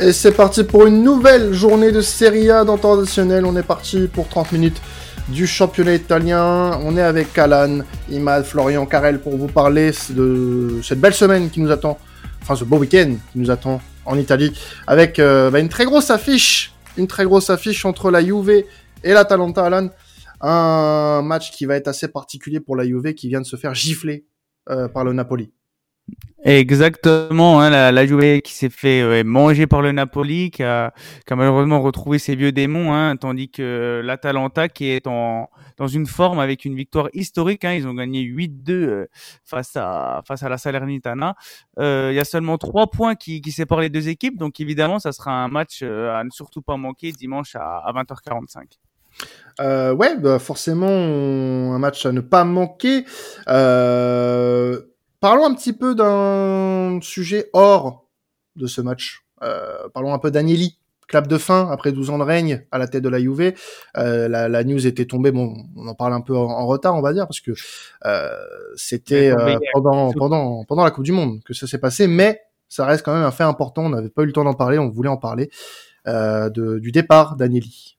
Et c'est parti pour une nouvelle journée de Serie A dans traditionnel. On est parti pour 30 minutes du championnat italien. On est avec Alan, Imad, Florian, Carrel pour vous parler de cette belle semaine qui nous attend, enfin ce beau week-end qui nous attend en Italie, avec euh, bah, une très grosse affiche, une très grosse affiche entre la Juve et l'Atalanta, Alan. Un match qui va être assez particulier pour la Juve qui vient de se faire gifler euh, par le Napoli. Exactement, hein, la, la Juve qui s'est fait manger par le Napoli, qui a, qui a, malheureusement retrouvé ses vieux démons, hein, tandis que l'Atalanta qui est en, dans une forme avec une victoire historique, hein, ils ont gagné 8-2 euh, face à face à la Salernitana. Euh, il y a seulement trois points qui, qui séparent les deux équipes, donc évidemment ça sera un match euh, à ne surtout pas manquer dimanche à, à 20h45. Euh, ouais, bah forcément, un match à ne pas manquer. Euh, Parlons un petit peu d'un sujet hors de ce match. Euh, parlons un peu d'Agnelli. Clap de fin après 12 ans de règne à la tête de la Juve. Euh, la, la, news était tombée, bon, on en parle un peu en, en retard, on va dire, parce que euh, c'était euh, pendant pendant pendant la Coupe du Monde que ça s'est passé, mais ça reste quand même un fait important. On n'avait pas eu le temps d'en parler, on voulait en parler euh, de, du départ d'Agnelli.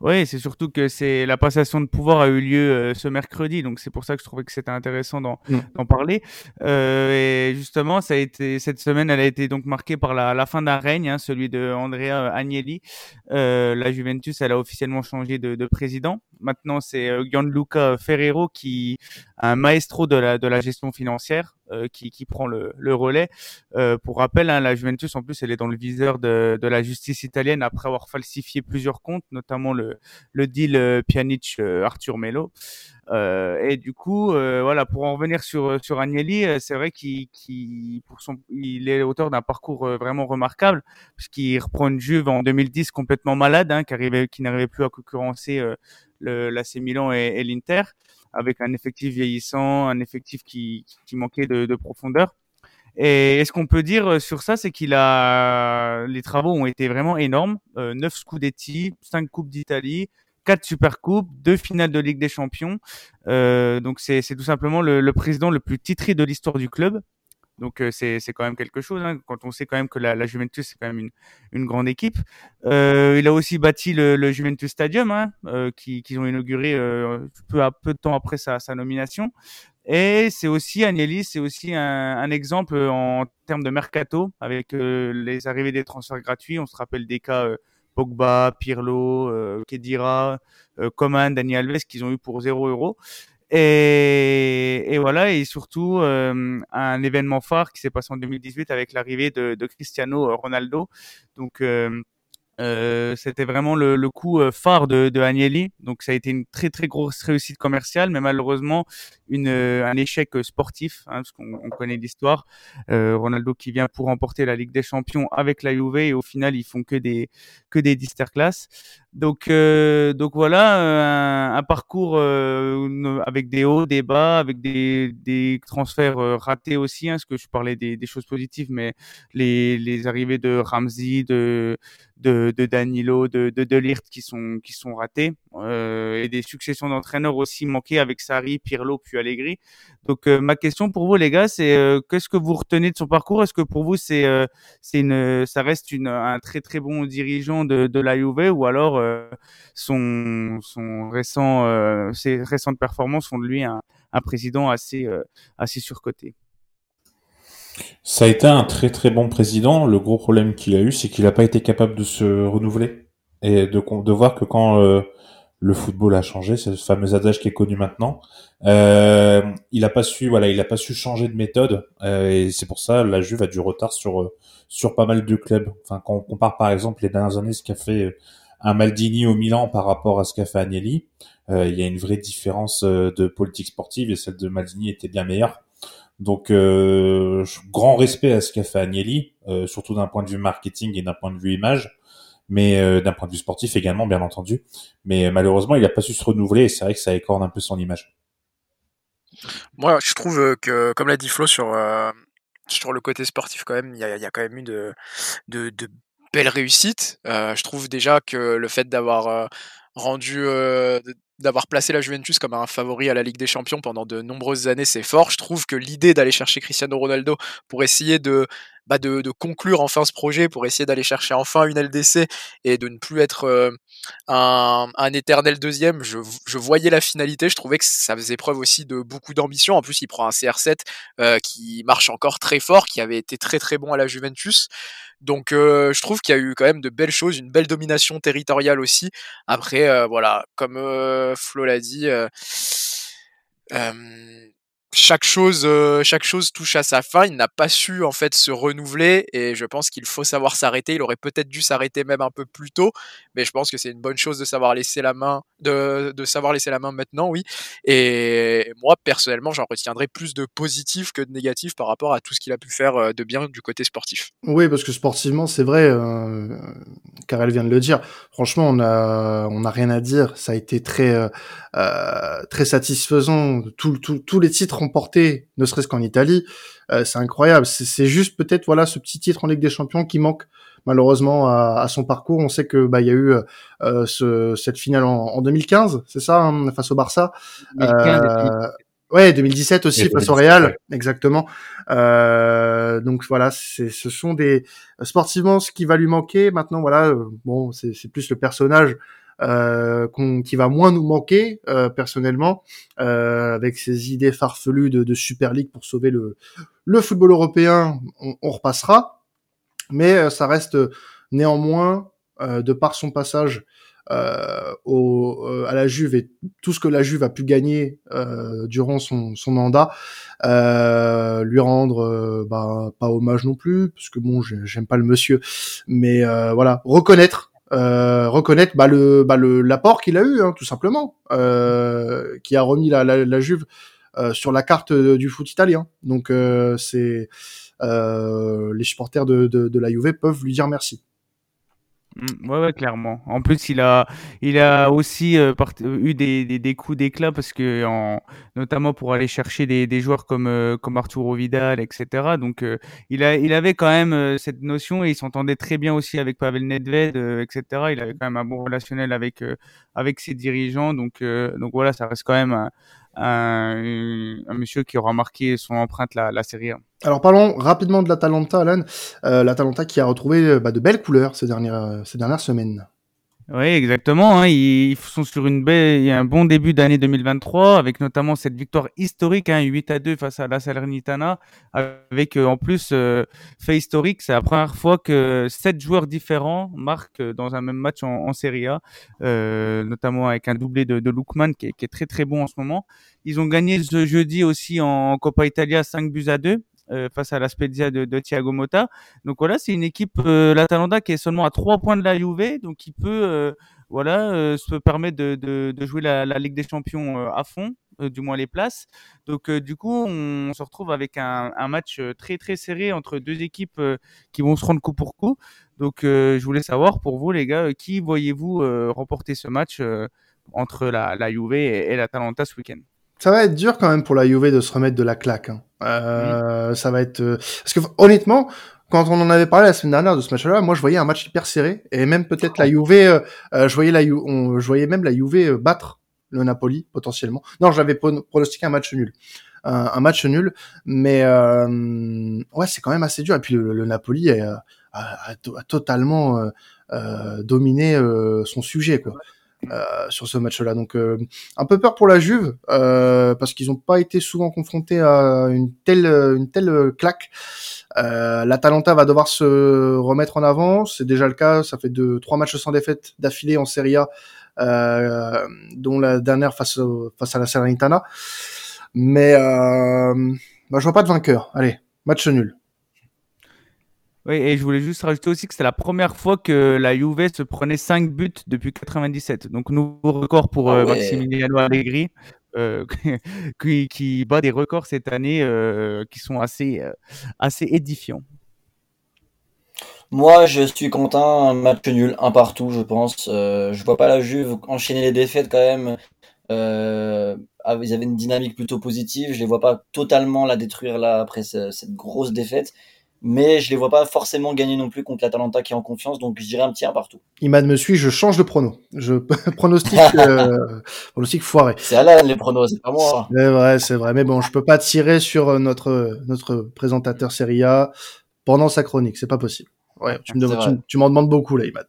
Oui, c'est surtout que c'est la passation de pouvoir a eu lieu euh, ce mercredi, donc c'est pour ça que je trouvais que c'était intéressant d'en mmh. parler. Euh, et justement, ça a été cette semaine, elle a été donc marquée par la, la fin d'un règne, hein, celui de Andrea Agnelli. Euh, la Juventus, elle a officiellement changé de, de président. Maintenant, c'est euh, Gianluca Ferrero qui un maestro de la de la gestion financière. Euh, qui, qui, prend le, le relais. Euh, pour rappel, hein, la Juventus, en plus, elle est dans le viseur de, de, la justice italienne après avoir falsifié plusieurs comptes, notamment le, le deal euh, Pjanic-Arthur Melo. Euh, et du coup, voilà, pour en revenir sur sur Agnelli, c'est vrai qu'il qu pour son, il est auteur d'un parcours vraiment remarquable, puisqu'il reprend une Juve en 2010 complètement malade, hein, qui arrivait, qui n'arrivait plus à concurrencer le l'AC Milan et, l'Inter avec un effectif vieillissant, un effectif qui, manquait de profondeur. Et, ce qu'on peut dire euh, sur ça, c'est qu'il a les travaux ont été vraiment énormes. Euh, 9 Scudetti, 5 coupes d'Italie, 4 super coupes, 2 finales de Ligue des Champions. Euh, donc c'est tout simplement le, le, président le plus titré de l'histoire du club. Donc euh, c'est quand même quelque chose hein, quand on sait quand même que la, la Juventus c'est quand même une, une grande équipe. Euh, il a aussi bâti le, le Juventus Stadium hein, euh, qu'ils qui ont inauguré euh, peu à peu de temps après sa, sa nomination. Et c'est aussi Agnelli, c'est aussi un, un, exemple en termes de mercato avec euh, les arrivées des transferts gratuits. On se rappelle des cas Pogba, Pirlo, Kedira, Coman, Dani Alves qu'ils ont eu pour 0 euros. Et, et, voilà, et surtout euh, un événement phare qui s'est passé en 2018 avec l'arrivée de, de, Cristiano Ronaldo. Donc euh, c'était vraiment le, le, coup euh, phare de, de Agnelli. Donc ça a été une très très grosse réussite commerciale, mais malheureusement une, euh, un échec sportif, hein, parce qu'on on connaît l'histoire. Euh, Ronaldo qui vient pour remporter la Ligue des Champions avec la Juve et au final ils font que des que des class. Donc donc voilà un, un parcours avec des hauts, des bas, avec des, des transferts ratés aussi. Hein, parce que je parlais des, des choses positives, mais les, les arrivées de Ramsey, de de, de Danilo, de, de Delirte qui sont qui sont ratés euh, et des successions d'entraîneurs aussi manquées avec Sarri, Pirlo puis Allegri. Donc euh, ma question pour vous les gars, c'est euh, qu'est-ce que vous retenez de son parcours? Est-ce que pour vous c'est euh, c'est une ça reste une un très très bon dirigeant de, de la Juve ou alors euh, son son récent ses récentes performances font de lui un, un président assez assez surcoté? Ça a été un très très bon président. Le gros problème qu'il a eu, c'est qu'il n'a pas été capable de se renouveler et de, de voir que quand euh, le football a changé, c'est ce fameux adage qui est connu maintenant, euh, il a pas su, voilà, il a pas su changer de méthode euh, et c'est pour ça la Juve a du retard sur sur pas mal de clubs. Enfin, quand on compare par exemple les dernières années ce qu'a fait un Maldini au Milan par rapport à ce qu'a fait Agnelli, il y a une vraie différence de politique sportive et celle de Maldini était bien meilleure. Donc, euh, grand respect à ce qu'a fait Agnelli, euh, surtout d'un point de vue marketing et d'un point de vue image, mais euh, d'un point de vue sportif également, bien entendu. Mais malheureusement, il n'a pas su se renouveler et c'est vrai que ça écorne un peu son image. Moi, je trouve que, comme l'a dit Flo sur euh, sur le côté sportif, quand même, il y a, y a, quand même eu de de, de belles réussites. Euh, je trouve déjà que le fait d'avoir rendu d'avoir placé la Juventus comme un favori à la Ligue des Champions pendant de nombreuses années, c'est fort. Je trouve que l'idée d'aller chercher Cristiano Ronaldo pour essayer de bah de, conclure enfin ce projet pour essayer d'aller chercher enfin une LDC et de ne plus être un, un, éternel deuxième. Je, voyais la finalité, je trouvais que ça faisait preuve aussi de beaucoup d'ambition. En plus, il prend un CR7 qui marche encore très fort, qui avait été très très bon à la Juventus. Donc euh, je trouve qu'il y a eu quand même de belles choses, une belle domination territoriale aussi. Après, euh, voilà, comme euh, Flo l'a dit, chaque chose, chaque chose touche à sa fin. Il n'a pas su en fait se renouveler et je pense qu'il faut savoir s'arrêter. Il aurait peut-être dû s'arrêter même un peu plus tôt, mais je pense que c'est une bonne chose de savoir laisser la main, de, savoir laisser la main maintenant, oui. Et moi personnellement, j'en retiendrai plus de positif que de négatif par rapport à tout ce qu'il a pu faire de bien du côté sportif. Oui, parce que sportivement, c'est vrai, euh, car elle vient de le dire. Franchement, on a, on a rien à dire. Ça a été très, euh très satisfaisant. Tous les titres porté, ne serait-ce qu'en Italie, euh, c'est incroyable. C'est juste peut-être voilà ce petit titre en Ligue des Champions qui manque malheureusement à, son parcours. On sait que bah il y a eu euh, ce, cette finale en, 2015, c'est ça, hein, face au Barça. 2015, euh, ouais, 2017 aussi face au Real, exactement. Donc voilà, ce sont des sportivement ce qui va lui manquer. Maintenant voilà, bon c'est plus le personnage euh, qui va moins nous manquer euh, personnellement, euh, avec ses idées farfelues de, de, Super League pour sauver le, le football européen, on, on repassera. Mais euh, ça reste néanmoins, euh, de par son passage au, à la Juve et tout ce que la Juve a pu gagner durant son, son mandat, lui rendre bah, pas hommage non plus, parce que bon, j'aime pas le monsieur, mais voilà, reconnaître euh, reconnaître bah, le bah, l'apport qu'il a eu hein, tout simplement euh, qui a remis la, la, la Juve euh, sur la carte du foot italien. Donc euh, c'est euh, les supporters de, de, de la Juve peuvent lui dire merci ouais, ouais, clairement. En plus, il a, il a aussi euh, eu des, des, des coups d'éclat parce que, en, notamment pour aller chercher des, des joueurs comme, euh, comme Arturo Vidal, etc. Donc, euh, il, a, il avait quand même cette notion et il s'entendait très bien aussi avec Pavel Nedved, etc. Il avait quand même un bon relationnel avec, avec ses dirigeants. Donc, donc voilà, ça reste quand même un, un, monsieur qui aura marqué son empreinte la, la série. Alors parlons rapidement de l'Atalanta, Alan. Euh, L'Atalanta qui a retrouvé bah, de belles couleurs ces dernières, ces dernières semaines. Oui, exactement. Hein. Ils sont sur une belle, il y a un bon début d'année 2023, avec notamment cette victoire historique, hein, 8 à 2 face à la Salernitana, avec euh, en plus euh, fait historique. C'est la première fois que sept joueurs différents marquent dans un même match en, en Serie A, euh, notamment avec un doublé de, de Lukman qui est, qui est, très très bon en ce moment. Ils ont gagné ce jeudi aussi en Coppa Italia 5 buts à 2 euh, face à la Spezia de, de, Thiago Motta. Donc voilà, c'est une équipe, euh, l'Atalanta, qui est seulement à trois points de la Juve, donc qui peut euh, voilà, euh, se permettre de, de, de jouer la, la, Ligue des Champions euh, à fond, du moins les places. Donc du coup, on, se retrouve avec un, un, match très très serré entre deux équipes qui vont se rendre coup pour coup. Donc je voulais savoir pour vous les gars, qui voyez-vous remporter ce match entre la, la Juve et, et l'Atalanta ce week-end? Ça va être dur quand même pour la Juve de se remettre de la claque. Hein. Euh, Ça va être euh... parce que honnêtement, quand on en avait parlé la semaine dernière de ce match-là, moi je voyais un match hyper serré et même peut-être la Juve, euh, euh je voyais la on, je voyais même la Juve euh, battre le Napoli potentiellement. Non, j'avais pronostiqué un match nul, un, un match nul, mais euh, ouais, c'est quand même assez dur. Et puis le, le Napoli a, a, a, totalement dominé son sujet quoi. Euh, sur ce match-là. Donc euh, un peu peur pour la Juve euh, parce qu'ils n'ont pas été souvent confrontés à une telle une telle claque. Euh, L'Atalanta va devoir se remettre en avant, c'est déjà le cas. Ça fait deux trois matchs sans défaite d'affilée en Serie A, euh, dont la dernière face face à la Salernitana. Mais euh, bah, je vois pas de vainqueur. Allez, match nul. Oui, et je voulais juste rajouter aussi que c'est la première fois que la Juve se prenait 5 buts depuis 97. Donc, nouveau record pour ah euh, ouais. Maximiliano Allegri, euh, qui, qui, bat des records cette année euh, qui sont assez, euh, assez édifiants. Moi, je suis content, un match nul, un partout, je pense. Je vois pas la Juve enchaîner les défaites quand même. Ils avaient une dynamique plutôt positive. Je les vois pas totalement la détruire là après ce, cette grosse défaite mais je les vois pas forcément gagner non plus contre l'Atalanta qui est en confiance, donc je dirais un petit 1 partout. Imad me suit, je change de prono. Je pronostique, euh, pronostic foiré. C'est Alan les pronos, c'est pas moi. C'est vrai, c'est vrai, mais bon, je peux pas tirer sur notre notre présentateur Serie A. pendant sa chronique. C'est pas possible. Ouais, tu me tu, m'en demandes beaucoup là, Imad.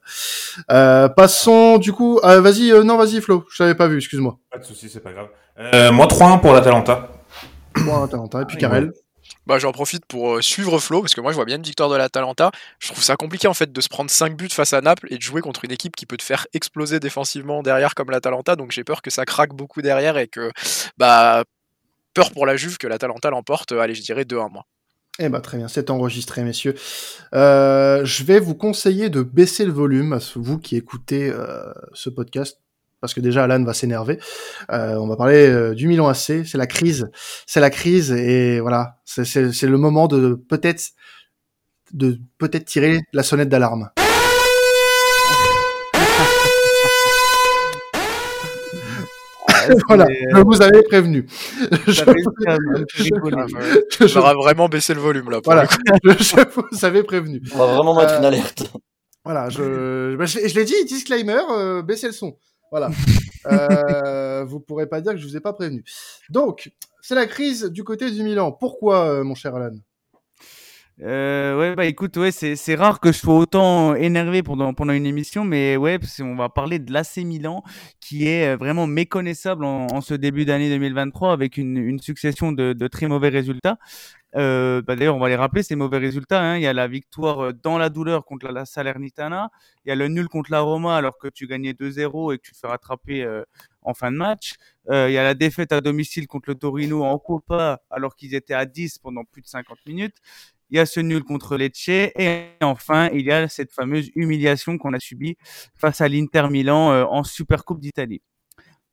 Euh, passons du coup. Euh, vas-y, euh, non, vas-y, Flo. Je t'avais pas vu, excuse-moi. Pas de souci, c'est pas grave. Euh, moi 3-1 pour l'Atalanta. 3 Atalanta. Et puis Karel. Bah, j'en profite pour suivre Flo parce que moi je vois bien une victoire de l'Atalanta. Je trouve ça compliqué en fait de se prendre 5 buts face à Naples et de jouer contre une équipe qui peut te faire exploser défensivement derrière comme l'Atalanta. Donc j'ai peur que ça craque beaucoup derrière et que bah peur pour la Juve que l'Atalanta l'emporte. Allez, je dirais 2-1 moi. Eh ben très bien, c'est enregistré, messieurs. Euh, je vais vous conseiller de baisser le volume à vous qui écoutez euh, ce podcast, parce que déjà Alan va s'énerver. Euh, on va parler du Milan AC, c'est la crise, c'est la crise, et voilà, c'est le moment de peut-être de peut-être tirer la sonnette d'alarme. voilà, je vous avais prévenu. Je, vraiment baissé le volume là. voilà, je, vous avais prévenu. On va vraiment mettre une euh, alerte. Voilà, je, je, l'ai dit, disclaimer, euh, baissez le son. Voilà. euh, vous pourrez pas dire que je vous ai pas prévenu. Donc, c'est la crise du côté du Milan. Pourquoi, euh, mon cher Alan? Euh, ouais, bah écoute, ouais, c'est, rare que je sois autant énervé pendant, pendant une émission, mais ouais, parce qu'on va parler de l'AC Milan, qui est euh, vraiment méconnaissable en, en ce début d'année 2023 avec une, une succession de, de très mauvais résultats. Euh, bah d'ailleurs, on va les rappeler, ces mauvais résultats. Hein. Il y a la victoire euh, dans la douleur contre la Salernitana. Il y a le nul contre la Roma alors que tu gagnais 2-0 et que tu fais rattraper euh, en fin de match. Euh, il y a la défaite à domicile contre le Torino en Copa alors qu'ils étaient à 10 pendant plus de 50 minutes il y a ce nul contre Lecce et enfin il y a cette fameuse humiliation qu'on a subie face à l'Inter Milan euh, en Supercoupe d'Italie.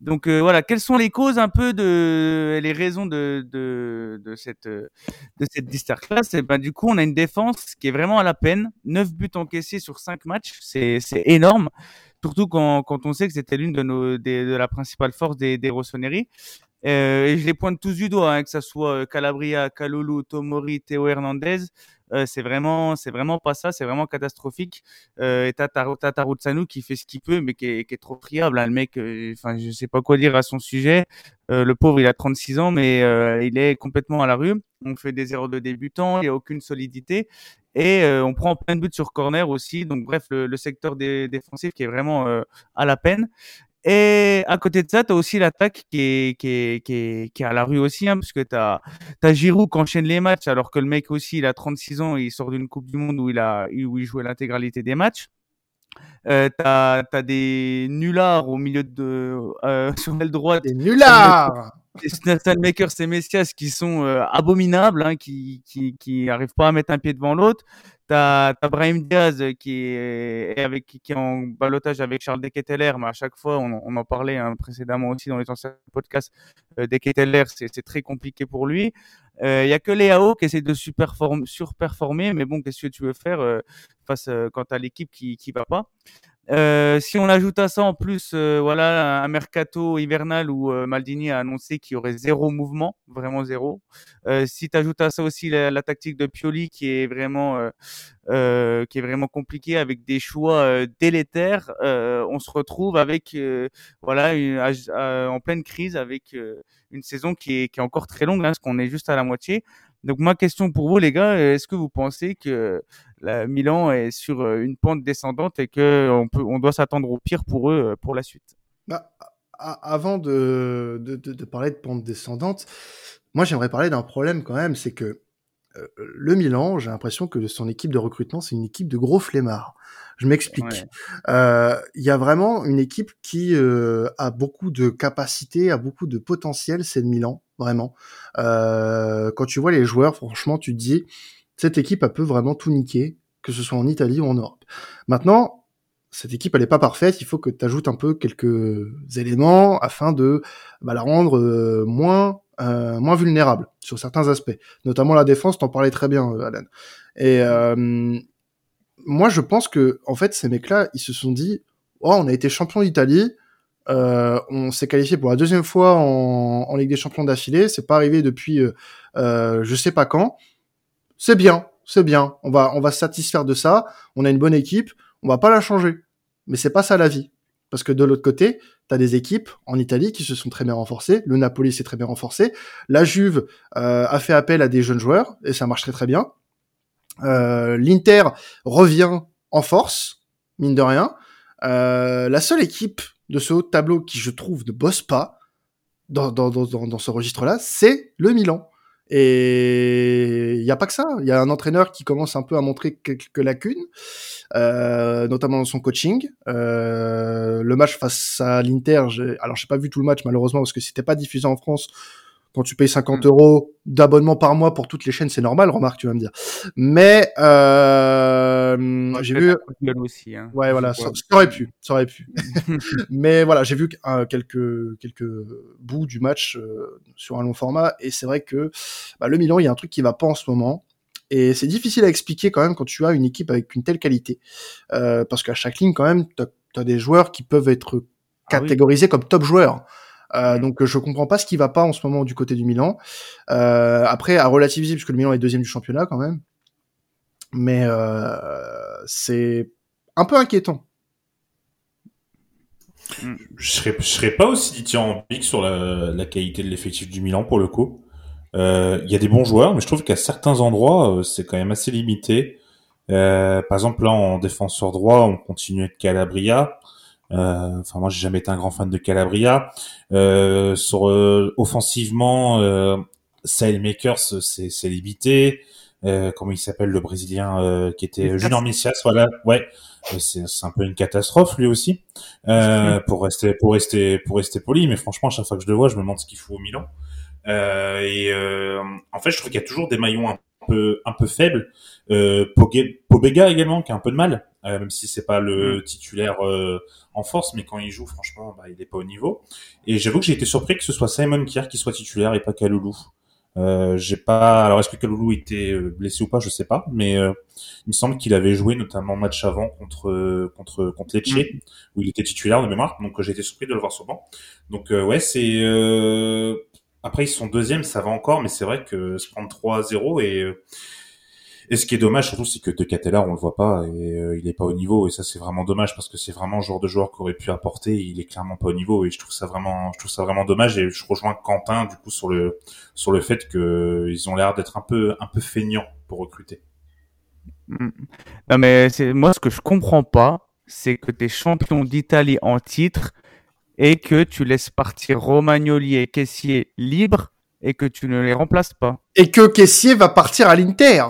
Donc euh, voilà, quelles sont les causes un peu de les raisons de de, de cette de cette Et ben du coup, on a une défense qui est vraiment à la peine, 9 buts encaissés sur 5 matchs, c'est c'est énorme. Surtout quand, quand on sait que c'était l'une de nos de la principale force des des Rossoneri. Euh, et je les pointe tous du doigt, hein, que ce soit euh, Calabria, Kalulu, Tomori, Théo Hernandez. Euh, c'est vraiment, c'est vraiment pas ça, c'est vraiment catastrophique. Et t'as Tarutsanu qui fait ce qu'il peut, mais qui est, trop friable. Hein, le mec, enfin, je sais pas quoi dire à son sujet. le pauvre, il a 36 ans, mais il est complètement à la rue. On fait des erreurs de débutant, il y a aucune solidité. Et on prend plein de buts sur corner aussi. Donc bref, le, secteur défensif qui est vraiment à la peine. Et à côté de ça, tu as aussi l'attaque qui est, qui, est, qui, est, qui est à la rue aussi, hein, parce que tu as, as Giroud qui enchaîne les matchs, alors que le mec aussi, il a 36 ans, il sort d'une Coupe du Monde où il, a, où il jouait l'intégralité des matchs. Euh, t'as as des nullards au milieu de euh, sur l'aile droite. Des nullards. Nathan Makers et Messias qui sont euh, abominables, hein, qui qui qui pas à mettre un pied devant l'autre. T'as as Brahim Diaz qui est, avec qui est en balotage avec Charles Deketeler, mais à chaque fois on, on en parlait hein, précédemment aussi dans les anciens podcasts. Euh, c'est très compliqué pour lui. Il euh, y a que Léao qui essaie de surperformer, mais bon, qu'est-ce que tu veux faire euh, face euh, quand à l'équipe qui qui va pas? Euh, si on ajoute à ça en plus, euh, voilà, un mercato hivernal où euh, Maldini a annoncé qu'il y aurait zéro mouvement, vraiment zéro. si tu ajoutes à ça aussi la, tactique de Pioli qui est vraiment, qui est vraiment compliquée avec des choix délétères, on se retrouve avec, voilà, une, en pleine crise avec une saison qui est, qui est encore très longue, hein, parce qu'on est juste à la moitié. Donc ma question pour vous les gars, est-ce que vous pensez que la Milan est sur euh, une pente descendante et que on peut, on doit s'attendre au pire pour eux euh, pour la suite? Bah, Avant de, de, de, parler de pente descendante, moi j'aimerais parler d'un problème quand même, c'est que euh, le Milan, j'ai l'impression que son équipe de recrutement, c'est une équipe de gros flemmards. Je m'explique. Il euh, y a vraiment une équipe qui euh, a beaucoup de capacités, a beaucoup de potentiel, c'est le Milan, vraiment. Euh, quand tu vois les joueurs, franchement, tu te dis, cette équipe, elle peut vraiment tout niquer, que ce soit en Italie ou en Europe. Maintenant, cette équipe, elle n'est pas parfaite, il faut que tu ajoutes un peu quelques éléments afin de bah, la rendre euh, moins euh, moins vulnérable sur certains aspects, notamment la défense. T'en parlais très bien, Alan. Et euh, moi, je pense que en fait, ces mecs-là, ils se sont dit, oh, on a été champion d'Italie, euh, on s'est qualifié pour la deuxième fois en, Ligue des Champions d'affilée. C'est pas arrivé depuis, euh, euh, je sais pas quand. C'est bien, c'est bien. On va, on va se satisfaire de ça. On a une bonne équipe. On va pas la changer. Mais c'est pas ça la vie. Parce que de l'autre côté, tu as des équipes en Italie qui se sont très bien renforcées. Le Napoli s'est très bien renforcé. La Juve euh, a fait appel à des jeunes joueurs et ça marche très très bien. L'Inter revient en force, mine de rien. la seule équipe de ce haut tableau qui, je trouve, ne bosse pas dans ce registre-là, c'est le Milan. Et il n'y a pas que ça. Il y a un entraîneur qui commence un peu à montrer quelques lacunes, euh, notamment dans son coaching. Euh, le match face à l'Inter, alors j'ai pas vu tout le match malheureusement parce que c'était pas diffusé en France quand tu payes 50 mm. euros d'abonnement par mois pour toutes les chaînes, c'est normal, remarque, tu vas me dire. Mais euh, j'ai vu. Aussi, hein. Ouais, voilà, ça, aurait pu, ça aurait pu. Mais voilà, j'ai vu euh, quelques quelques bouts du match euh, sur un long format, et c'est vrai que bah, le Milan, il y a un truc qui va pas en ce moment. Et c'est difficile à expliquer quand même quand tu as une équipe avec une telle qualité. Euh, parce qu'à chaque ligne, quand même, tu as, des joueurs qui peuvent être ah catégorisés comme top joueurs. Euh, donc je comprends pas ce qui va pas en ce moment du côté du Milan. Euh, après à relativiser puisque le Milan est deuxième du championnat quand même, mais euh, c'est un peu inquiétant. Je serais, je serais pas aussi dithyrambique sur la, qualité de l'effectif du Milan pour le coup. Il y a des bons joueurs, mais je trouve qu'à certains endroits, c'est quand même assez limité. par exemple, là, en défenseur droit, on continue avec Calabria. Euh, enfin, moi, j'ai jamais été un grand fan de Calabria. Euh, sur euh, offensivement, euh, Sailmakers, c'est limité. Euh, comment il s'appelle le Brésilien euh, qui était Junior Messias, voilà, ouais, c'est un peu une catastrophe lui aussi. Euh, pour rester pour rester pour rester poli, mais franchement, à chaque fois que je le vois, je me demande ce qu'il faut au Milan. Euh, et en fait, je trouve qu'il y a toujours des maillons un peu un peu faibles. Euh, Pobega également qui a un peu de mal, même si c'est pas le mm. titulaire en force, mais quand il joue, franchement, bah, il n'est pas au niveau. Et j'avoue que j'ai été surpris que ce soit Simon Kier qui soit titulaire et pas Kaloulou. Euh, j'ai pas. Alors est-ce que Kaloulou était euh, blessé ou pas, je sais pas, mais euh, il me semble qu'il avait joué notamment match avant contre contre contre Lecce mm. où il était titulaire de mémoire. Donc j'ai été surpris de le voir sur banc. Donc ouais, c'est après ils sont deuxième, ça va encore, mais c'est vrai que se prendre 3-0 et et ce qui est dommage surtout, c'est que De là, on le voit pas et euh, il est pas au niveau. Et ça, c'est vraiment dommage parce que c'est vraiment le genre de joueur qu'aurait pu apporter. il est clairement pas au niveau et je trouve ça vraiment, je trouve ça vraiment dommage. Et je rejoins Quentin du coup sur le sur le fait que ils ont l'air d'être un peu un peu feignants pour recruter. Mm. Non mais c'est moi ce que je comprends pas, c'est que tu es champion d'Italie en titre et que tu laisses partir Romagnoli et Caissier libres et que tu ne les remplaces pas. Et que Caissier va partir à l'Inter.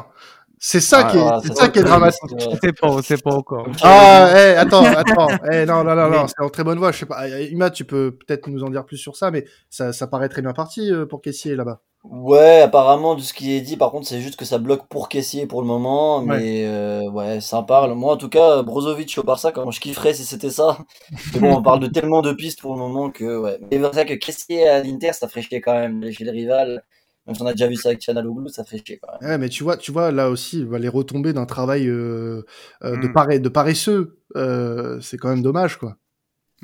C'est ça, qui est, ah, c'est ça qui est dramatique. On sait pas, on sait pas encore. Ah, hey, attends, attends. Hey, non, non, non, non, c'est en très bonne voie. Je sais pas. Ima, tu peux peut-être nous en dire plus sur ça, mais ça, ça paraît très bien parti euh, pour Caissier là-bas. Ouais, apparemment, de ce qui est dit, par contre, c'est juste que ça bloque pour Caissier pour le moment, mais euh, ouais, ça parle. Moi, en tout cas, Brozovic au Barça, comment je kifferais si c'était ça. Mais bon, on parle de tellement de pistes pour le moment que, ouais. Mais c'est vrai que Caissier à l'Inter, ça ferait chier quand même, chez les rivales. Même si on a déjà vu ça avec Chanaloglu, ça ferait chier. Quand même. Ouais, mais tu vois, tu vois là aussi, les retomber d'un travail euh, euh, de, mm. de paresseux, euh, c'est quand même dommage, quoi.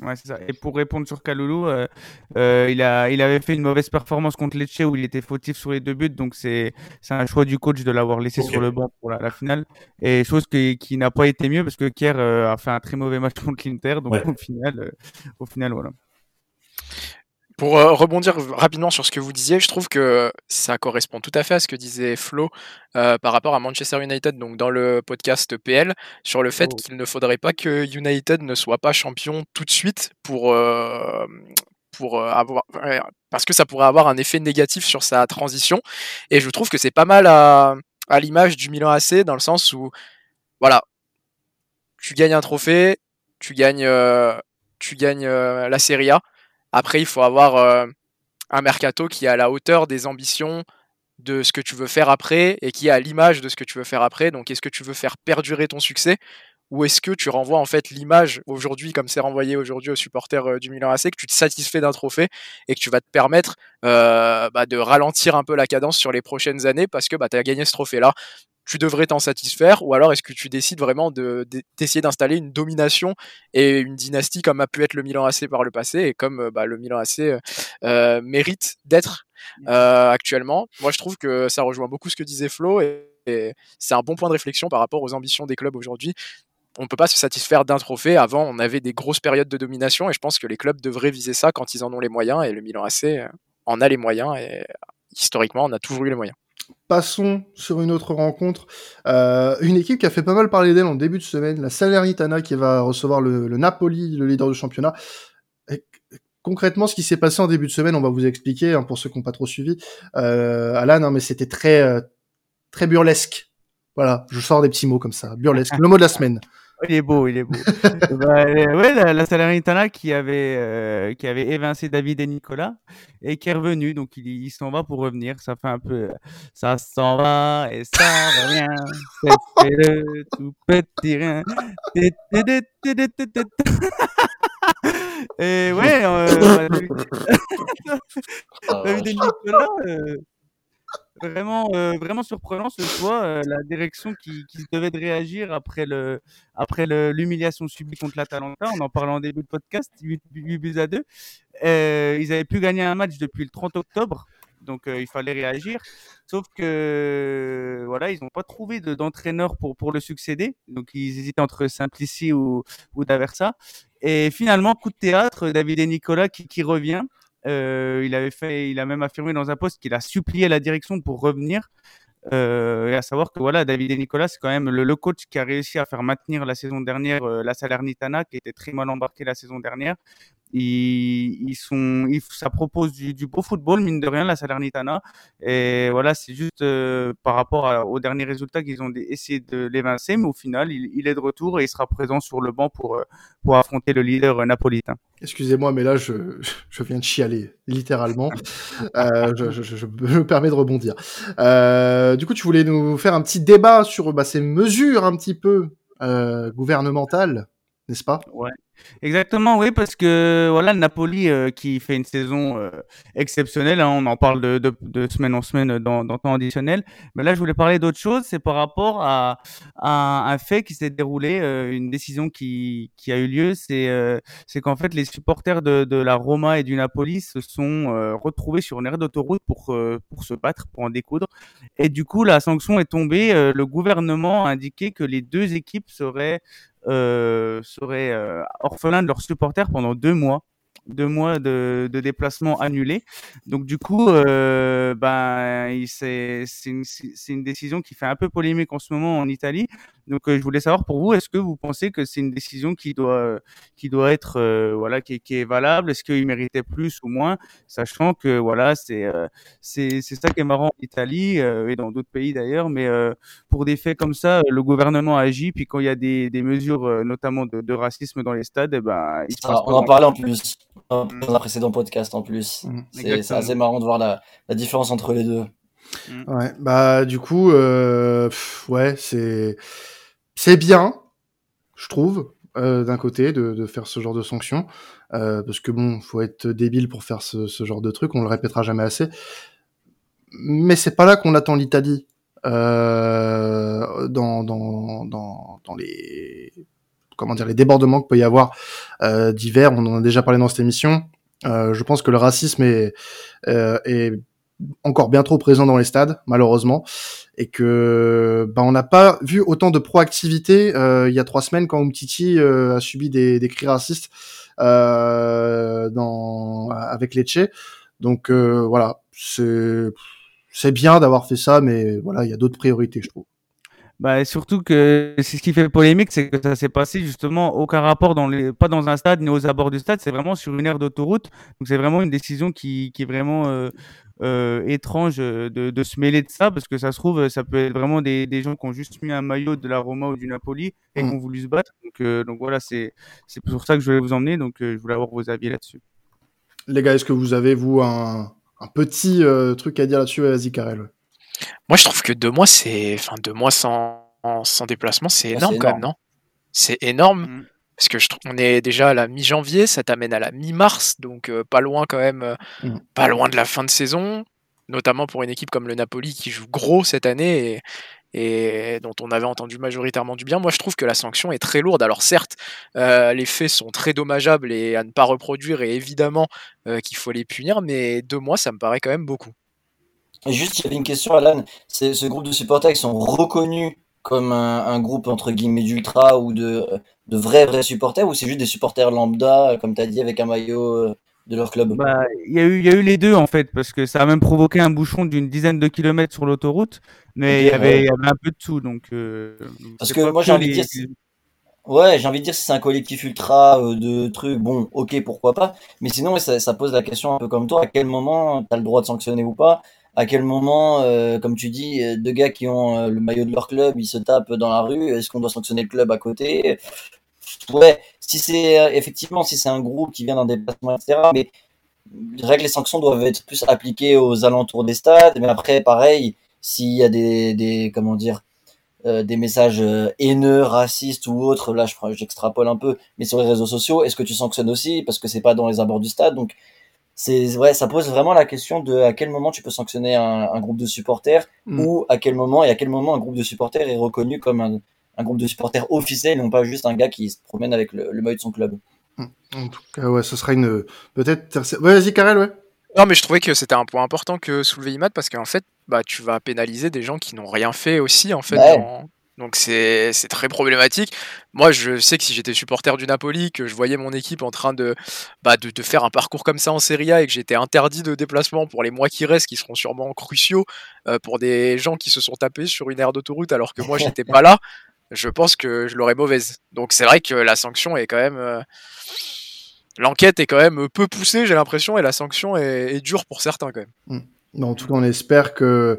Ouais, c'est ça. Et pour répondre sur Kaloulou, il, a, il avait fait une mauvaise performance contre Lecce où il était fautif sur les deux buts, donc c'est un choix du coach de l'avoir laissé sur le banc pour la, finale. Et chose qui, qui n'a pas été mieux parce que Kier a fait un très mauvais match contre l'Inter, donc au final, au final, voilà. Pour euh, rebondir rapidement sur ce que vous disiez, je trouve que ça correspond tout à fait à ce que disait Flo euh, par rapport à Manchester United, donc dans le podcast PL, sur le fait oh. qu'il ne faudrait pas que United ne soit pas champion tout de suite pour, euh, pour avoir, parce que ça pourrait avoir un effet négatif sur sa transition. Et je trouve que c'est pas mal à, à l'image du Milan AC dans le sens où, voilà, tu gagnes un trophée, tu gagnes, tu gagnes la Serie A après, il faut avoir euh, un mercato qui est à la hauteur des ambitions de ce que tu veux faire après et qui est à l'image de ce que tu veux faire après. Donc, est-ce que tu veux faire perdurer ton succès ou est-ce que tu renvoies en fait l'image aujourd'hui, comme c'est renvoyé aujourd'hui aux supporters euh, du Milan AC, que tu te satisfais d'un trophée et que tu vas te permettre euh, bah, de ralentir un peu la cadence sur les prochaines années parce que bah, tu as gagné ce trophée-là tu devrais t'en satisfaire ou alors est-ce que tu décides vraiment d'essayer d'installer une domination et une dynastie comme a pu être le Milan AC par le passé et comme euh, bah, le Milan AC euh, euh, mérite d'être actuellement. Moi je trouve que ça rejoint beaucoup ce que disait Flo et, c'est un bon point de réflexion par rapport aux ambitions des clubs aujourd'hui. On ne peut pas se satisfaire d'un trophée. Avant, on avait des grosses périodes de domination et je pense que les clubs devraient viser ça quand ils en ont les moyens et le Milan AC en a les moyens et historiquement, on a toujours eu les moyens. Passons sur une autre rencontre. Euh, une équipe qui a fait pas mal parler d'elle en début de semaine, la Salernitana qui va recevoir le, Napoli, le leader du championnat. concrètement, ce qui s'est passé en début de semaine, on va vous expliquer hein, pour ceux qui n'ont pas trop suivi. Euh, Alan, hein, mais c'était très euh, très burlesque. Voilà, je sors des petits mots comme ça, burlesque. le mot de la semaine. Il est beau, il est beau. bah, euh, ouais, la, la Salernitana qui avait euh, qui avait évincé David et Nicolas et qui est revenu, donc il, il s'en va pour revenir. Ça fait un peu, ça s'en va et ça revient. C'est le tout petit rien. et ouais, euh, David et Nicolas. Euh, vraiment, euh, vraiment surprenant ce choix. Euh, la direction qui, qui devait de réagir après l'humiliation subie contre l'Atalanta. On en parlait en début de podcast, 8, buts à 2. Euh, ils avaient pu gagner un match depuis le 30 octobre. Donc il fallait réagir. Sauf que voilà, ils n'ont pas trouvé d'entraîneur pour, le succéder. Donc ils hésitaient entre Simplici ou, ou Daversa. Et finalement, coup de théâtre, David et Nicolas qui, qui revient. Euh, il avait fait, il a même affirmé dans un poste qu'il a supplié la direction pour revenir. Euh, et à savoir que voilà, David et Nicolas, c'est quand même le, coach qui a réussi à faire maintenir la saison dernière euh, la Salernitana, qui était très mal embarquée la saison dernière. Ils, ils sont, ça propose du, du, beau football, mine de rien, la Salernitana. Et voilà, c'est juste euh, par rapport aux derniers résultats qu'ils ont essayé de l'évincer, mais au final, il, il, est de retour et il sera présent sur le banc pour, euh, pour affronter le leader napolitain. Excusez-moi, mais là, je, je viens de chialer, littéralement. euh, je, je, je, me permets de rebondir. Euh, du coup, tu voulais nous faire un petit débat sur bah, ces mesures un petit peu euh, gouvernementales, n'est-ce pas? Ouais. Exactement, oui, parce que voilà, Napoli euh, qui fait une saison euh, exceptionnelle, hein, on en parle de, semaine en semaine dans, dans temps additionnel. Mais là, je voulais parler d'autre chose, c'est par rapport à, un fait qui s'est déroulé, euh, une décision qui, qui a eu lieu, c'est c'est qu'en fait, les supporters de, de la Roma et du Napoli se sont retrouvés sur une aire d'autoroute pour, pour se battre, pour en découdre. Et du coup, la sanction est tombée. le gouvernement a indiqué que les deux équipes seraient seraient euh, orphelins de leurs supporters pendant deux mois deux mois de, de déplacement annulés. Donc du coup, euh, ben, c'est une, une, décision qui fait un peu polémique en ce moment en Italie. Donc euh, je voulais savoir pour vous, est-ce que vous pensez que c'est une décision qui doit, qui doit être, euh, voilà, qui, qui, est valable? Est-ce qu'il méritait plus ou moins? Sachant que voilà, c'est c'est ça qui est marrant en Italie et dans d'autres pays d'ailleurs. Mais pour des faits comme ça, le gouvernement agit. Puis quand il y a des, des mesures, notamment de, de, racisme dans les stades, eh ben, il se passe on en parlait en plus dans un précédent podcast en plus. Mmh, c'est assez marrant de voir la, la, différence entre les deux. Mmh. Ouais, bah du coup, euh, ouais, c'est c'est bien, je trouve, euh, d'un côté, de, de, faire ce genre de sanctions, euh, parce que bon, faut être débile pour faire ce, ce, genre de truc, on le répétera jamais assez. Mais c'est pas là qu'on attend l'Italie. Euh, dans, dans, dans, dans les comment dire les débordements qu'il peut y avoir euh, divers. On en a déjà parlé dans cette émission. Euh, je pense que le racisme est, euh, est encore bien trop présent dans les stades, malheureusement, et que bah, on n'a pas vu autant de proactivité il y a trois semaines quand Umtiti a subi des, des cris racistes euh, dans avec Lecce. Donc voilà, c'est bien d'avoir fait ça, mais voilà, il y a d'autres priorités, je trouve. Bah, surtout que c'est ce qui fait polémique, c'est que ça s'est passé justement aucun rapport dans les, pas dans un stade ni aux abords du stade, c'est vraiment sur une aire d'autoroute. Donc c'est vraiment une décision qui, qui est vraiment euh, euh, étrange de, de, se mêler de ça, parce que ça se trouve, ça peut être vraiment des, des gens qui ont juste mis un maillot de la Roma ou du Napoli et qui mm. ont voulu se battre. Donc, euh, donc voilà, c'est c'est pour ça que je voulais vous emmener. Donc je voulais avoir vos avis là-dessus. Les gars, est-ce que vous avez vous un, un petit truc à dire là-dessus, Vas-y, Karel. Moi, je trouve que deux mois, c'est. Enfin, deux mois sans, sans déplacement, c'est énorme, quand même, non? C'est énorme. Mm. Parce que je trouve on est déjà à la mi-janvier, ça t'amène à la mi-mars, donc euh, pas loin quand même, euh, mm. pas loin de la fin de saison, notamment pour une équipe comme le Napoli qui joue gros cette année et, et dont on avait entendu majoritairement du bien. Moi, je trouve que la sanction est très lourde. Alors certes, euh, les faits sont très dommageables et à ne pas reproduire, et évidemment qu'il faut les punir, mais deux mois, ça me paraît quand même beaucoup. Juste, il y avait une question, Alan. Ce groupe de supporters, ils sont reconnus comme un, groupe entre guillemets d'ultra ou de, de vrais vrais supporters ou c'est juste des supporters lambda, comme tu as dit, avec un maillot euh, de leur club? Bah, il y a eu, y a eu les deux en fait, parce que ça a même provoqué un bouchon d'une dizaine de kilomètres sur l'autoroute, mais il y avait, il y avait un peu de tout, donc. Euh, parce que moi j'ai envie de dire. Ouais, j'ai envie de dire si c'est un collectif ultra euh, de trucs, bon, ok, pourquoi pas. Mais sinon, ça, ça, pose la question un peu comme toi, à quel moment tu as le droit de sanctionner ou pas? À quel moment, euh, comme tu dis, euh, deux gars qui ont le maillot de leur club, ils se tapent dans la rue, est-ce qu'on doit sanctionner le club à côté? Ouais, si c'est effectivement, si c'est un groupe qui vient d'un déplacement, etc. Mais je dirais que les sanctions doivent être plus appliquées aux alentours des stades. Mais après, pareil, s'il y a des, des comment dire, euh, des messages euh, haineux, racistes ou autres, là j'extrapole un peu, mais sur les réseaux sociaux, est-ce que tu sanctionnes aussi? Parce que c'est pas dans les abords du stade Donc c'est vrai, ça pose vraiment la question de à quel moment tu peux sanctionner un, groupe de supporters mm. ou à quel moment et à quel moment un groupe de supporters est reconnu comme un, groupe de supporters officiel et non pas juste un gars qui se promène avec le, le maillot de son club. Mm. En tout cas, ouais, ce sera une peut-être. Ouais, vas-y, Karel, ouais. Non, mais je trouvais que c'était un point important que soulever Imad parce qu'en fait, bah, tu vas pénaliser des gens qui n'ont rien fait aussi, en fait. Donc c'est très problématique. Moi, je sais que si j'étais supporter du Napoli, que je voyais mon équipe en train de, bah, de, faire un parcours comme ça en Serie A et que j'étais interdit de déplacement pour les mois qui restent, qui seront sûrement cruciaux euh, pour des gens qui se sont tapés sur une aire d'autoroute alors que moi j'étais pas là, je pense que je l'aurais mauvaise. Donc c'est vrai que la sanction est quand même. Euh, l'enquête est quand même peu poussée, j'ai l'impression, et la sanction est, dure pour certains quand même. Hmm. En tout cas, on espère que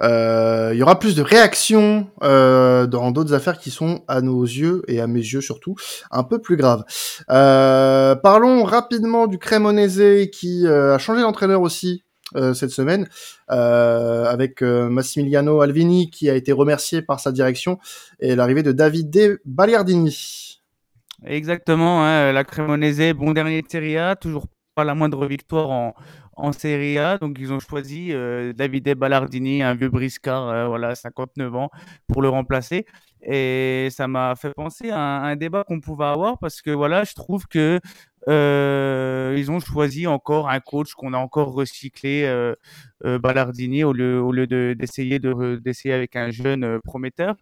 euh, il y aura plus de réactions euh, dans d'autres affaires qui sont à nos yeux et à mes yeux surtout un peu plus graves. Euh, parlons rapidement du Cremonese qui a changé d'entraîneur aussi cette semaine avec Massimiliano Alvini qui a été remercié par sa direction et l'arrivée de Davide Baliardini. Exactement, hein, la Cremonese, bon dernier de Serie A, toujours pas la moindre victoire en, en Serie A. Donc ils ont choisi euh, Davide Ballardini, un vieux briscard, euh, voilà, 59 ans, pour le remplacer. Et ça m'a fait penser à un, débat qu'on pouvait avoir parce que voilà, je trouve que euh, ils ont choisi encore un coach qu'on a encore recyclé, euh, Ballardini, au lieu, au lieu d'essayer de, avec un jeune prometteur.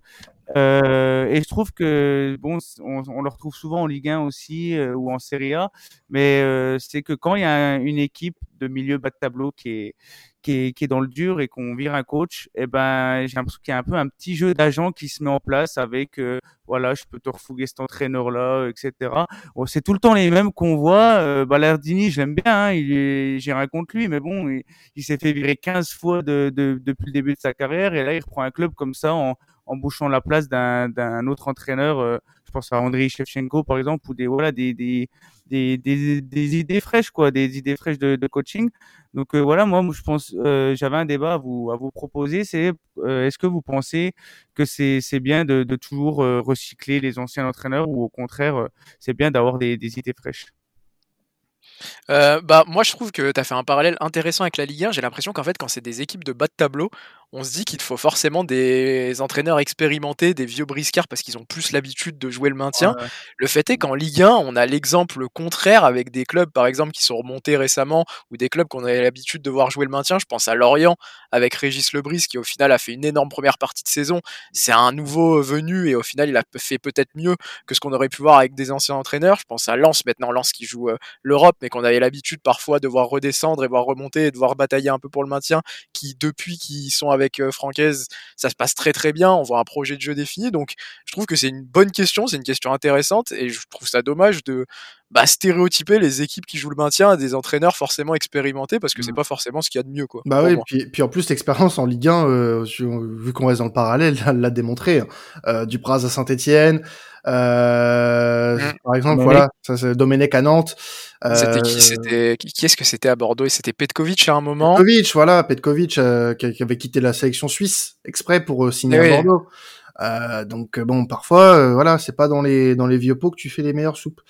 Euh, et je trouve que bon, on, on, le retrouve souvent en Ligue 1 aussi ou en Serie A, mais c'est que quand il y a une équipe de milieu bas de tableau qui est qui est, qui est dans le dur et qu'on vire un coach, eh ben j'ai l'impression qu'il y a un peu un petit jeu d'agent qui se met en place avec euh, voilà, je peux te refouguer cet entraîneur là, etc. Bon, c'est tout le temps les mêmes qu'on voit. Euh, Ballardini, je l'aime bien, hein, j'ai rien contre lui, mais bon, il, il s'est fait virer 15 fois de, de, depuis le début de sa carrière et là il reprend un club comme ça en, en bouchant la place d'un autre entraîneur. Euh, je pense à Andriy Shevchenko par exemple ou des voilà des, des des, des, idées fraîches, quoi, des idées fraîches de, coaching. Donc euh, voilà, moi, je pense, euh, j'avais un débat à vous, proposer. C'est, est-ce que vous pensez que c'est, c'est bien de, de toujours recycler les anciens entraîneurs ou au contraire, c'est bien d'avoir des, idées fraîches? Bah, moi, je trouve que tu as fait un parallèle intéressant avec la Ligue 1. J'ai l'impression qu'en fait, quand c'est des équipes de bas de tableau, on se dit qu'il faut forcément des entraîneurs expérimentés, des vieux briscards, parce qu'ils ont plus l'habitude de jouer le maintien. Le fait est qu'en Ligue 1, on a l'exemple contraire avec des clubs, par exemple, qui sont remontés récemment, ou des clubs qu'on avait l'habitude de voir jouer le maintien. Je pense à Lorient, avec Régis Lebris, qui au final a fait une énorme première partie de saison. C'est un nouveau venu, et au final, il a fait peut-être mieux que ce qu'on aurait pu voir avec des anciens entraîneurs. Je pense à Lens, maintenant, Lens qui joue euh, l'Europe, mais qu'on avait l'habitude parfois de voir redescendre et voir remonter et de voir batailler un peu pour le maintien, qui depuis qu'ils sont avec euh, Francaise, ça se passe très très bien, on voit un projet de jeu défini, donc je trouve que c'est une bonne question, c'est une question intéressante, et je trouve ça dommage de bah, stéréotyper les équipes qui jouent le maintien à des entraîneurs forcément expérimentés, parce que c'est mmh. pas forcément ce qu'il y a de mieux. Quoi, bah oui, puis, puis en plus l'expérience en Ligue 1, euh, vu qu'on reste dans le parallèle, l'a démontré, hein. euh, du Praz à Saint-Etienne, euh, mmh. Par exemple, voilà, ça c'est Domenech à Nantes. C'était qui? euh, C'était qui est-ce que c'était à Bordeaux? Et c'était Petkovic à un moment? Petkovic, voilà, Petkovic euh, qui, avait quitté la sélection suisse exprès pour signer eh à Bordeaux. Euh, donc bon, parfois, voilà, c'est pas dans les dans les vieux pots que tu fais les meilleures soupes.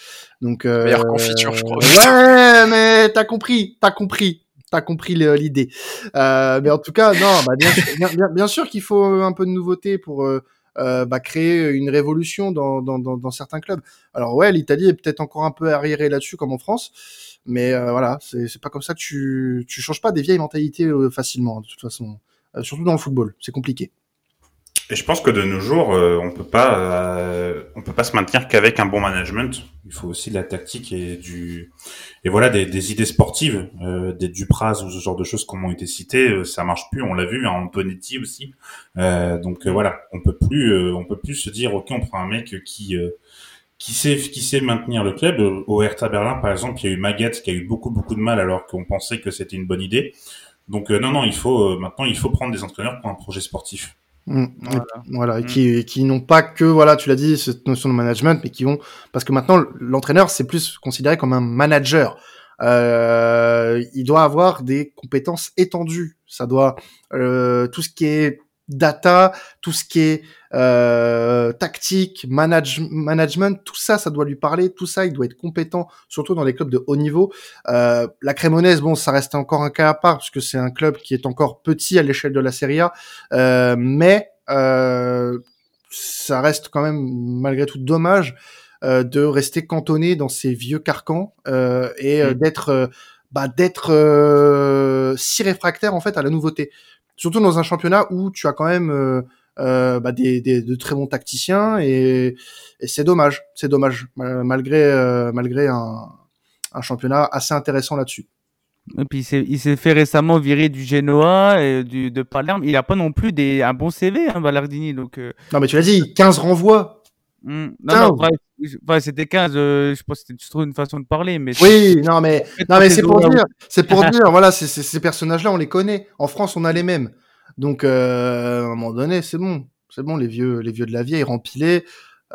Donc euh, meilleure confiture, je crois. Ouais, mais t'as compris, t'as compris. T'as compris l'idée, euh, mais en tout cas, non, bah bien, bien, bien sûr qu'il faut un peu de nouveauté pour euh, bah, créer une révolution dans, dans, dans, dans, certains clubs. Alors ouais, l'Italie est peut-être encore un peu arriérée là-dessus comme en France, mais euh, voilà, c'est pas comme ça que tu tu changes pas des vieilles mentalités euh, facilement de toute façon, surtout dans le football, c'est compliqué. Et je pense que de nos jours, euh, on peut pas, euh, on peut pas se maintenir qu'avec un bon management. Il faut aussi de la tactique et du, et voilà, des, des idées sportives, euh, des Dupraz ou ce genre de choses qui ont été citées. Euh, ça marche plus, on l'a vu, hein, Antonetti aussi. donc voilà, on peut plus, on peut plus se dire, ok, on prend un mec qui qui sait qui sait maintenir le club. Au Hertha Berlin, par exemple, il y a eu Maguette qui a eu beaucoup beaucoup de mal alors qu'on pensait que c'était une bonne idée. Donc non non, il faut maintenant il faut prendre des entraîneurs pour un projet sportif. Mmh, voilà, mmh. qui, qui n'ont pas que, voilà, tu l'as dit, cette notion de management, mais qui vont, parce que maintenant, l'entraîneur, c'est plus considéré comme un manager. Euh, il doit avoir des compétences étendues. Ça doit, euh, tout ce qui est data, tout ce qui est euh, tactique, manage, management, tout ça, ça doit lui parler, tout ça, il doit être compétent, surtout dans les clubs de haut niveau. Euh, la Crémonaise, bon, ça reste encore un cas à part, parce que c'est un club qui est encore petit à l'échelle de la Serie A, euh, mais euh, ça reste quand même, malgré tout, dommage euh, de rester cantonné dans ces vieux carcans euh, et mmh. d'être bah, d'être si réfractaire en fait à la nouveauté surtout dans un championnat où tu as quand même euh, bah, des, des, de très bons tacticiens et, et c'est dommage, c'est dommage malgré euh, malgré un, un, championnat assez intéressant là-dessus. Et puis il s'est fait récemment virer du Genoa et du, de Palerme. Il a pas non plus des, un bon CV, hein, Ballardini. Donc, euh. Non mais tu l'as dit, 15 renvois. Mmh. Non, non, c'était 15, euh, je pense que c'était juste une façon de parler. Mais oui, non mais, non, mais c'est pour dire, c'est pour dire, voilà, c ces personnages-là, on les connaît. En France, on a les mêmes. Donc, euh, à un moment donné, c'est bon. C'est bon, les vieux, les vieux de la vieille, rempilez.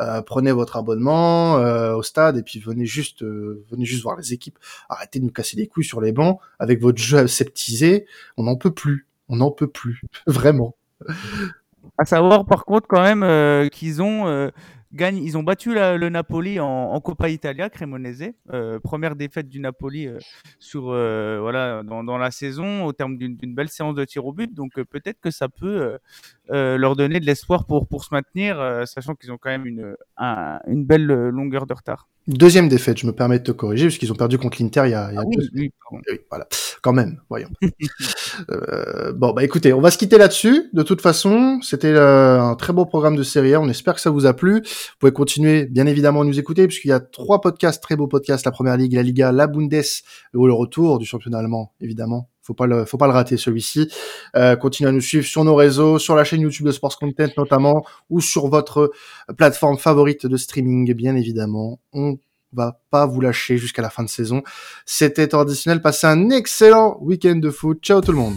Euh, prenez votre abonnement euh, au stade et puis venez juste, euh, venez juste voir les équipes. Arrêtez de nous casser les couilles sur les bancs avec votre jeu aseptisé. On n'en peut plus. On n'en peut plus. Vraiment. À savoir, par contre, quand même, euh, qu'ils ont ils ont battu le Napoli en, en, Coppa Italia, Cremonese. Euh, première défaite du Napoli euh, sur, euh, voilà, dans, la saison au terme d'une belle séance de tir au but. Donc peut-être que ça peut leur donner de l'espoir pour, pour se maintenir, sachant qu'ils ont quand même une, un, une belle longueur de retard. Deuxième défaite, je me permets de te corriger, puisqu'ils ont perdu contre l'Inter il y a, il y a ah deux... oui, oui, voilà, quand même, voyons. euh, bon, bah écoutez, on va se quitter là-dessus. De toute façon, c'était euh, un très beau programme de série A. On espère que ça vous a plu. Vous pouvez continuer, bien évidemment, à nous écouter, puisqu'il y a trois podcasts, très beaux podcasts, la Première Ligue, la Liga, la Bundes, et le retour du championnat allemand, évidemment. Faut pas le, faut pas le rater celui-ci. Euh, continuez à nous suivre sur nos réseaux, sur la chaîne YouTube de Sports Content notamment, ou sur votre plateforme favorite de streaming, bien évidemment. On va pas vous lâcher jusqu'à la fin de saison. C'était traditionnel. Passez un excellent week-end de foot. Ciao tout le monde.